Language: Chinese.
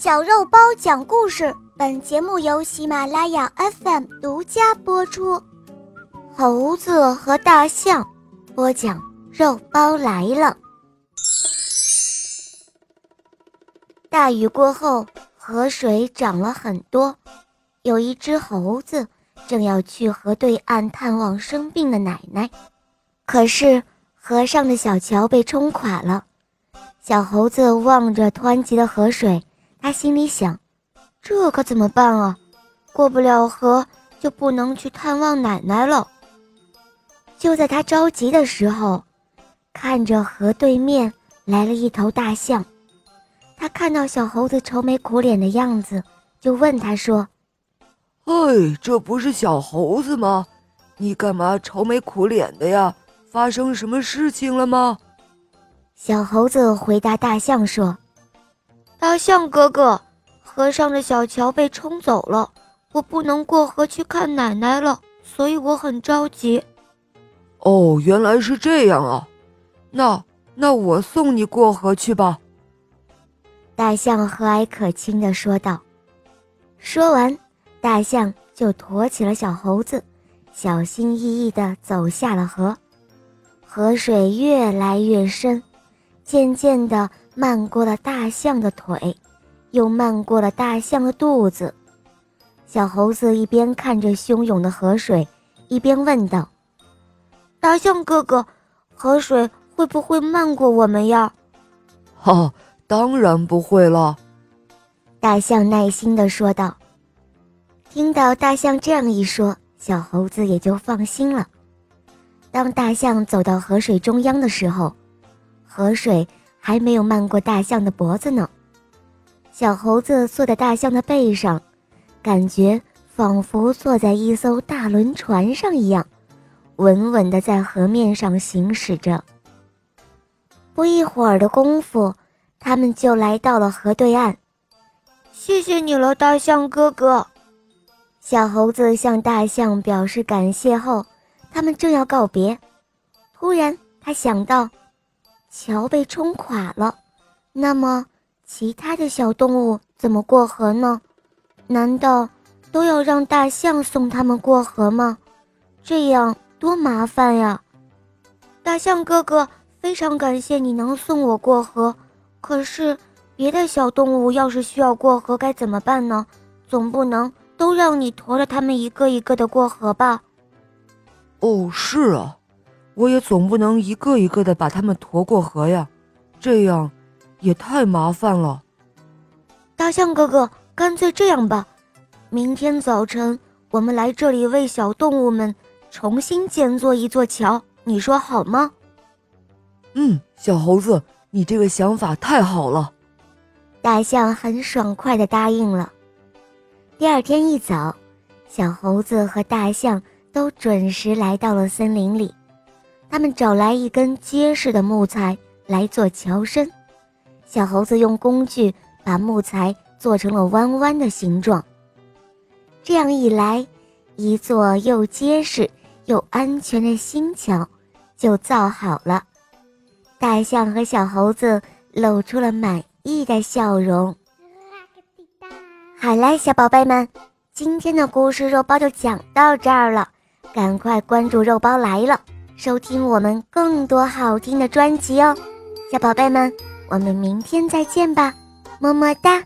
小肉包讲故事，本节目由喜马拉雅 FM 独家播出。猴子和大象播讲，肉包来了。大雨过后，河水涨了很多。有一只猴子正要去河对岸探望生病的奶奶，可是河上的小桥被冲垮了。小猴子望着湍急的河水。他心里想：“这可怎么办啊？过不了河就不能去探望奶奶了。”就在他着急的时候，看着河对面来了一头大象。他看到小猴子愁眉苦脸的样子，就问他说：“哎，这不是小猴子吗？你干嘛愁眉苦脸的呀？发生什么事情了吗？”小猴子回答大象说。大象哥哥，河上的小桥被冲走了，我不能过河去看奶奶了，所以我很着急。哦，原来是这样啊，那那我送你过河去吧。大象和蔼可亲地说道。说完，大象就驮起了小猴子，小心翼翼地走下了河。河水越来越深，渐渐地。漫过了大象的腿，又漫过了大象的肚子。小猴子一边看着汹涌的河水，一边问道：“大象哥哥，河水会不会漫过我们呀？”“哈，当然不会了。”大象耐心地说道。听到大象这样一说，小猴子也就放心了。当大象走到河水中央的时候，河水。还没有漫过大象的脖子呢，小猴子坐在大象的背上，感觉仿佛坐在一艘大轮船上一样，稳稳地在河面上行驶着。不一会儿的功夫，他们就来到了河对岸。谢谢你了，大象哥哥。小猴子向大象表示感谢后，他们正要告别，突然他想到。桥被冲垮了，那么其他的小动物怎么过河呢？难道都要让大象送他们过河吗？这样多麻烦呀！大象哥哥，非常感谢你能送我过河。可是别的小动物要是需要过河该怎么办呢？总不能都让你驮着他们一个一个的过河吧？哦，是啊。我也总不能一个一个的把他们驮过河呀，这样也太麻烦了。大象哥哥，干脆这样吧，明天早晨我们来这里为小动物们重新建做一座桥，你说好吗？嗯，小猴子，你这个想法太好了。大象很爽快的答应了。第二天一早，小猴子和大象都准时来到了森林里。他们找来一根结实的木材来做桥身，小猴子用工具把木材做成了弯弯的形状。这样一来，一座又结实又安全的新桥就造好了。大象和小猴子露出了满意的笑容。好啦，小宝贝们，今天的故事肉包就讲到这儿了，赶快关注肉包来了。收听我们更多好听的专辑哦，小宝贝们，我们明天再见吧，么么哒。